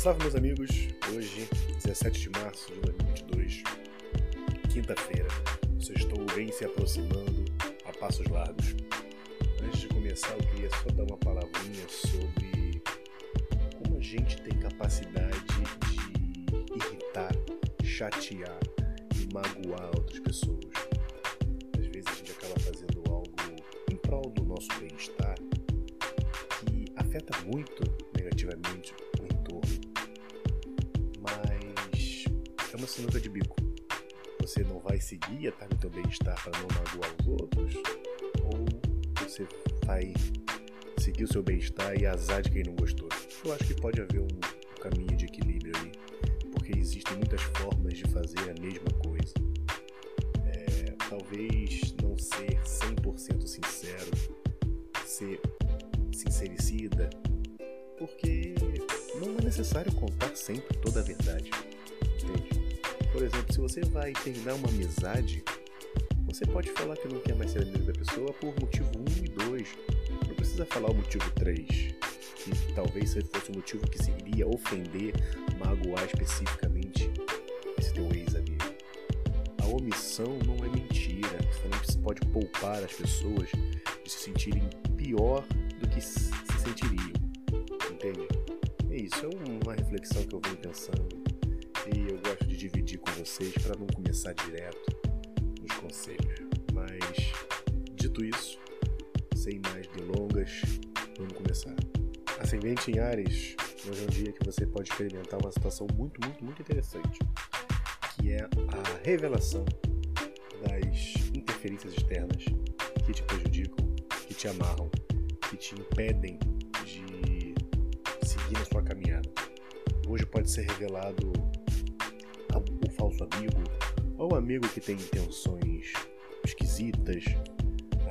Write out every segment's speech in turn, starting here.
Salve, meus amigos! Hoje, 17 de março de 2022, quinta-feira. Sextou vem se aproximando a passos largos. Antes de começar, eu queria só dar uma palavrinha sobre como a gente tem capacidade de irritar, chatear e magoar outras pessoas. Às vezes a gente acaba fazendo algo em prol do nosso bem-estar que afeta muito estar no teu bem-estar para não magoar os outros, ou você vai seguir o seu bem-estar e azar de quem não gostou. Eu acho que pode haver um caminho de equilíbrio aí, porque existem muitas formas de fazer a mesma coisa. É, talvez não ser 100% sincero, ser sincericida, porque não é necessário contar sempre toda a verdade. Entende? Por exemplo, se você vai terminar uma amizade, você pode falar que não quer mais ser amigo da pessoa por motivo 1 e 2. Não precisa falar o motivo 3, que talvez fosse o motivo que se iria ofender, magoar especificamente esse teu ex-amigo. A omissão não é mentira. Você também pode poupar as pessoas de se sentirem pior do que se sentiriam. Entende? É isso, é uma reflexão que eu venho pensando dividir com vocês para não começar direto nos conselhos. Mas, dito isso, sem mais delongas, vamos começar. Ascendente em Ares, hoje é um dia que você pode experimentar uma situação muito, muito, muito interessante, que é a revelação das interferências externas que te prejudicam, que te amarram, que te impedem de seguir na sua caminhada. Hoje pode ser revelado o falso amigo ou o amigo que tem intenções esquisitas,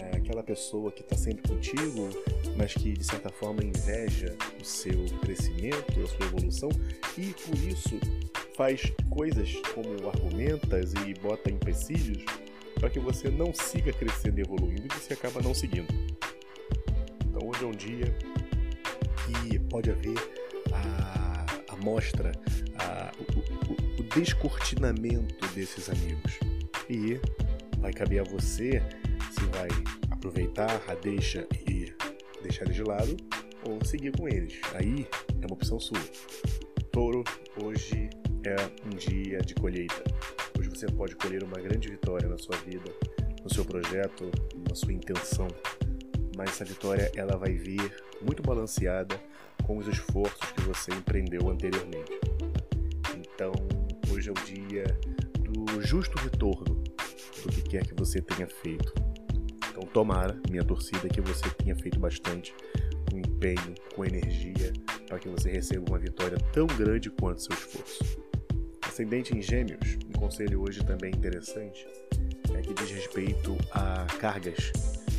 é aquela pessoa que está sempre contigo, mas que de certa forma inveja o seu crescimento, a sua evolução e por isso faz coisas como argumentas e bota empecilhos para que você não siga crescendo e evoluindo e você acaba não seguindo. Então hoje é um dia que pode haver a, a descortinamento desses amigos. E vai caber a você se vai aproveitar a deixa e deixar eles de lado ou seguir com eles. Aí é uma opção sua. Touro, hoje é um dia de colheita. Hoje você pode colher uma grande vitória na sua vida, no seu projeto, na sua intenção. Mas essa vitória ela vai vir muito balanceada com os esforços que você empreendeu anteriormente. Então, é o dia do justo retorno do que quer que você tenha feito. Então, tomara, minha torcida, que você tenha feito bastante, com empenho, com energia, para que você receba uma vitória tão grande quanto seu esforço. Ascendente em Gêmeos, um conselho hoje também interessante é que diz respeito a cargas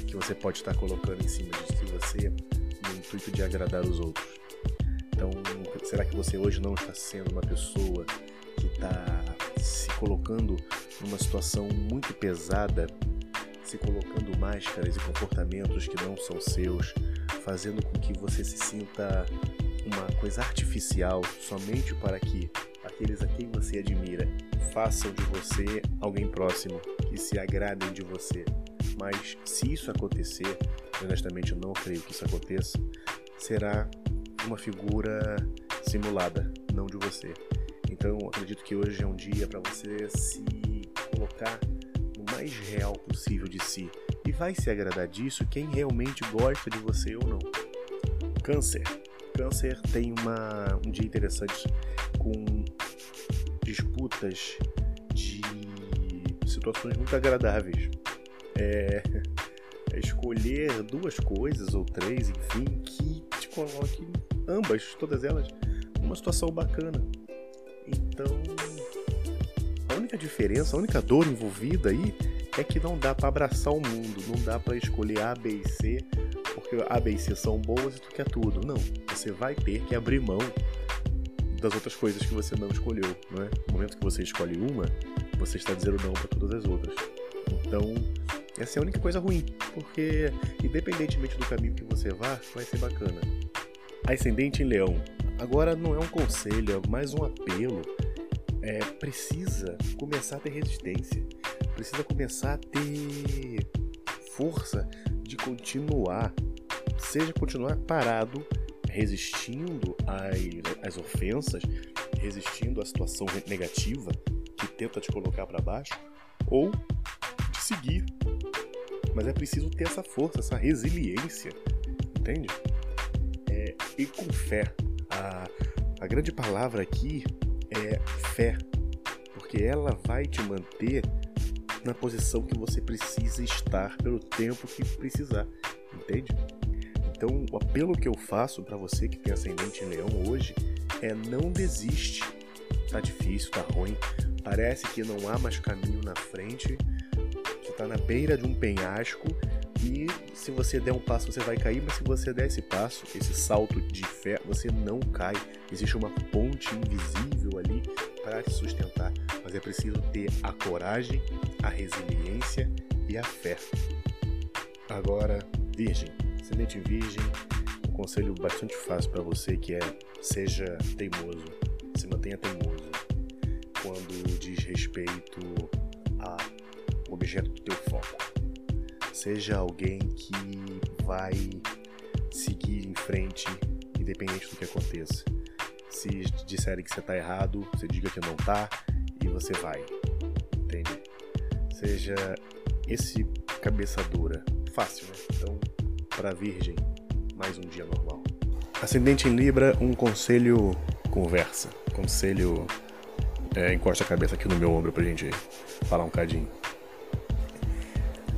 que você pode estar colocando em cima de você no intuito de agradar os outros. Então, será que você hoje não está sendo uma pessoa que está se colocando numa situação muito pesada, se colocando máscaras e comportamentos que não são seus, fazendo com que você se sinta uma coisa artificial somente para que aqueles a quem você admira façam de você alguém próximo, que se agradem de você. Mas se isso acontecer, honestamente eu não creio que isso aconteça, será uma figura simulada, não de você. Então acredito que hoje é um dia para você se colocar no mais real possível de si. E vai se agradar disso quem realmente gosta de você ou não. Câncer. Câncer tem uma, um dia interessante com disputas de situações muito agradáveis. É, é escolher duas coisas ou três, enfim, que te coloquem ambas, todas elas, numa situação bacana. Então, a única diferença, a única dor envolvida aí é que não dá para abraçar o mundo, não dá para escolher A, B e C, porque A, B e C são boas e tu quer tudo. Não, você vai ter que abrir mão das outras coisas que você não escolheu, não é? No momento que você escolhe uma, você está dizendo não para todas as outras. Então, essa é a única coisa ruim, porque independentemente do caminho que você vá, vai ser bacana. Ascendente em Leão. Agora não é um conselho, é mais um apelo. É, precisa começar a ter resistência, precisa começar a ter força de continuar, seja continuar parado, resistindo às, às ofensas, resistindo à situação negativa que tenta te colocar para baixo, ou de seguir. Mas é preciso ter essa força, essa resiliência, entende? É, e com fé. A, a grande palavra aqui é fé, porque ela vai te manter na posição que você precisa estar pelo tempo que precisar, entende? Então, o apelo que eu faço para você que tem ascendente em leão hoje é não desiste. Tá difícil, tá ruim, parece que não há mais caminho na frente, você tá na beira de um penhasco e se você der um passo você vai cair, mas se você der esse passo, esse salto de fé, você não cai. Existe uma ponte invisível ali para te sustentar, mas é preciso ter a coragem, a resiliência e a fé. Agora, Virgem, ascendente Virgem, um conselho bastante fácil para você que é seja teimoso, se mantenha teimoso quando diz respeito ao objeto do teu foco. Seja alguém que vai seguir em frente, independente do que aconteça. Se disserem que você está errado, você diga que não está e você vai. Entende? Seja esse cabeça dura. Fácil, né? Então, para Virgem, mais um dia normal. Ascendente em Libra, um conselho conversa. Conselho. É, encosta a cabeça aqui no meu ombro pra gente falar um cadinho.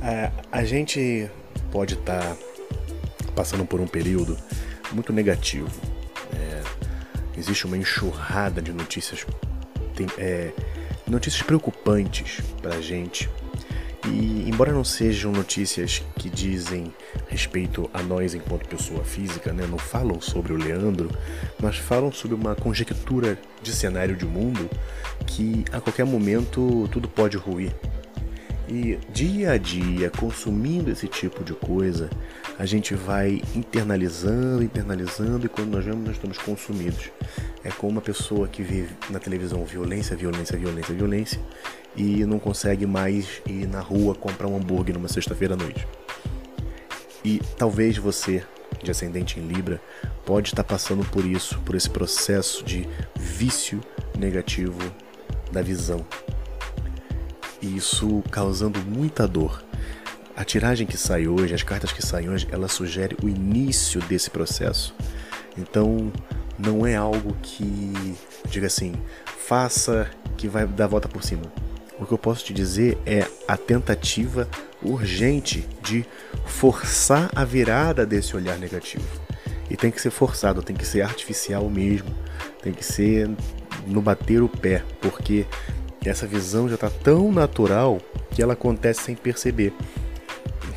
É, a gente pode estar tá passando por um período muito negativo. Existe uma enxurrada de notícias, tem, é, notícias preocupantes pra gente e, embora não sejam notícias que dizem respeito a nós enquanto pessoa física, né, não falam sobre o Leandro, mas falam sobre uma conjectura de cenário de mundo que a qualquer momento tudo pode ruir. E dia a dia, consumindo esse tipo de coisa, a gente vai internalizando, internalizando, e quando nós vemos, nós estamos consumidos. É como uma pessoa que vê na televisão violência, violência, violência, violência, e não consegue mais ir na rua comprar um hambúrguer numa sexta-feira à noite. E talvez você, de ascendente em Libra, pode estar passando por isso, por esse processo de vício negativo da visão. E isso causando muita dor. A tiragem que sai hoje, as cartas que saem hoje, ela sugere o início desse processo. Então, não é algo que diga assim, faça que vai dar a volta por cima. O que eu posso te dizer é a tentativa urgente de forçar a virada desse olhar negativo. E tem que ser forçado, tem que ser artificial mesmo, tem que ser no bater o pé, porque essa visão já está tão natural que ela acontece sem perceber.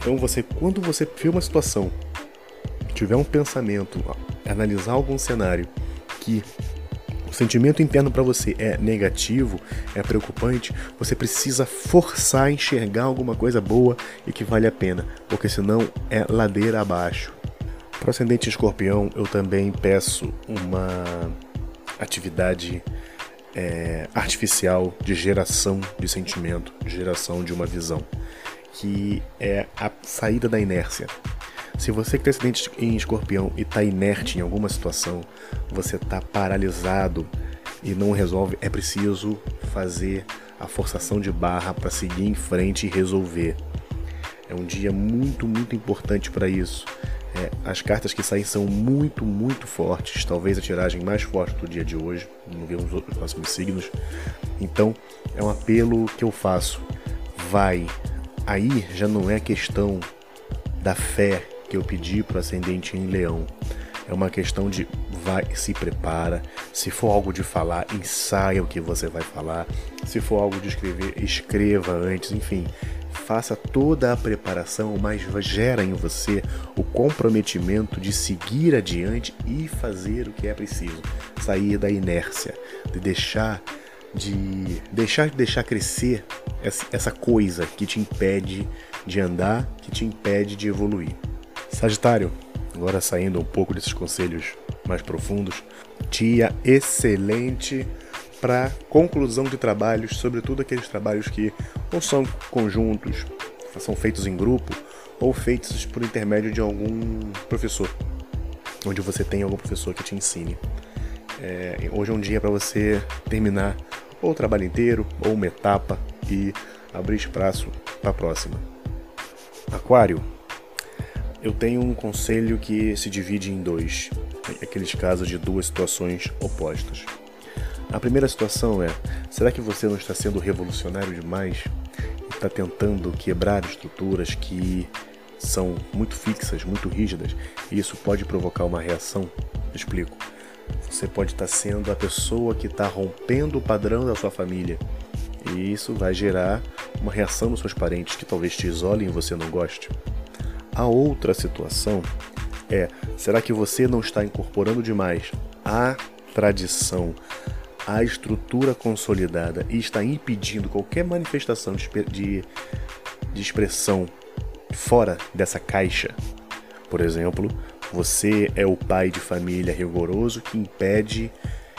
Então você, quando você vê uma situação, tiver um pensamento, analisar algum cenário que sentimento interno para você é negativo, é preocupante, você precisa forçar a enxergar alguma coisa boa e que vale a pena, porque senão é ladeira abaixo. Para o ascendente escorpião, eu também peço uma atividade é, artificial de geração de sentimento, de geração de uma visão, que é a saída da inércia. Se você que tem em escorpião e está inerte em alguma situação, você está paralisado e não resolve, é preciso fazer a forçação de barra para seguir em frente e resolver. É um dia muito, muito importante para isso. É, as cartas que saem são muito, muito fortes. Talvez a tiragem mais forte do dia de hoje. Não vemos os próximos signos. Então, é um apelo que eu faço. Vai. Aí já não é questão da fé que eu pedi para o ascendente em leão. É uma questão de vai, se prepara. Se for algo de falar, ensaia o que você vai falar. Se for algo de escrever, escreva antes, enfim. Faça toda a preparação, mas gera em você o comprometimento de seguir adiante e fazer o que é preciso. Sair da inércia, de deixar de deixar de deixar crescer essa coisa que te impede de andar, que te impede de evoluir. Sagitário, agora saindo um pouco desses conselhos mais profundos, dia excelente para conclusão de trabalhos, sobretudo aqueles trabalhos que não são conjuntos, são feitos em grupo ou feitos por intermédio de algum professor, onde você tem algum professor que te ensine. É, hoje é um dia para você terminar ou o trabalho inteiro ou uma etapa e abrir espaço para a próxima. Aquário, eu tenho um conselho que se divide em dois, aqueles casos de duas situações opostas. A primeira situação é: será que você não está sendo revolucionário demais está tentando quebrar estruturas que são muito fixas, muito rígidas, e isso pode provocar uma reação? Explico. Você pode estar sendo a pessoa que está rompendo o padrão da sua família. E isso vai gerar uma reação nos seus parentes que talvez te isolem e você não goste. A outra situação é: será que você não está incorporando demais a tradição, a estrutura consolidada e está impedindo qualquer manifestação de, de, de expressão fora dessa caixa? Por exemplo, você é o pai de família rigoroso que impede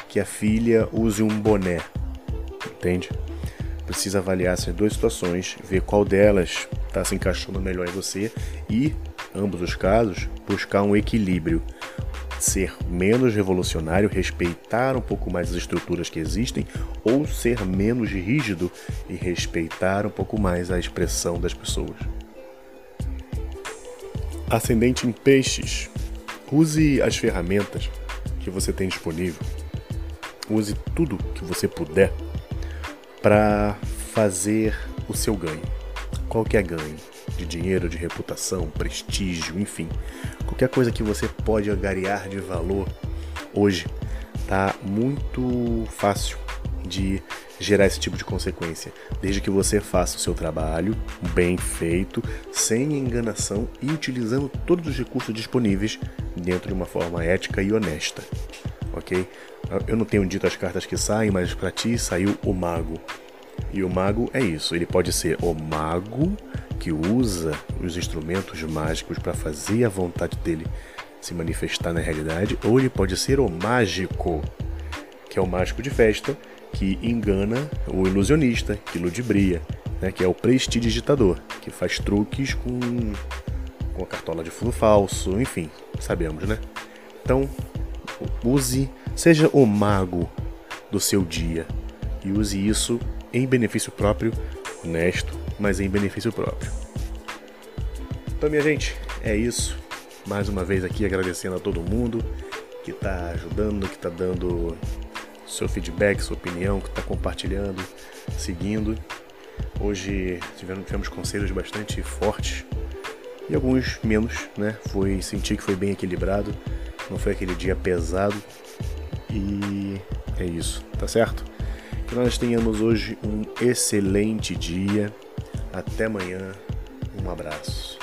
que a filha use um boné. Entende? Precisa avaliar essas duas situações, ver qual delas está se encaixando melhor em você e, ambos os casos, buscar um equilíbrio. Ser menos revolucionário, respeitar um pouco mais as estruturas que existem, ou ser menos rígido e respeitar um pouco mais a expressão das pessoas. Ascendente em peixes. Use as ferramentas que você tem disponível. Use tudo que você puder para fazer o seu ganho. Qualquer ganho, de dinheiro, de reputação, prestígio, enfim, qualquer coisa que você pode agariar de valor hoje tá muito fácil de gerar esse tipo de consequência, desde que você faça o seu trabalho bem feito, sem enganação e utilizando todos os recursos disponíveis dentro de uma forma ética e honesta, ok? Eu não tenho dito as cartas que saem, mas para ti saiu o mago. E o mago é isso, ele pode ser o mago que usa os instrumentos mágicos para fazer a vontade dele se manifestar na realidade, ou ele pode ser o mágico, que é o mágico de festa, que engana o ilusionista, que ludibria, né, que é o prestidigitador, que faz truques com, com a cartola de fundo falso, enfim, sabemos, né? Então, use, seja o mago do seu dia e use isso em benefício próprio, honesto, mas em benefício próprio. Então, minha gente, é isso. Mais uma vez aqui agradecendo a todo mundo que está ajudando, que está dando seu feedback, sua opinião, que está compartilhando, seguindo. Hoje tivemos, tivemos conselhos bastante fortes e alguns menos, né? Foi sentir que foi bem equilibrado, não foi aquele dia pesado e é isso, tá certo? Que nós tenhamos hoje um excelente dia. Até amanhã. Um abraço.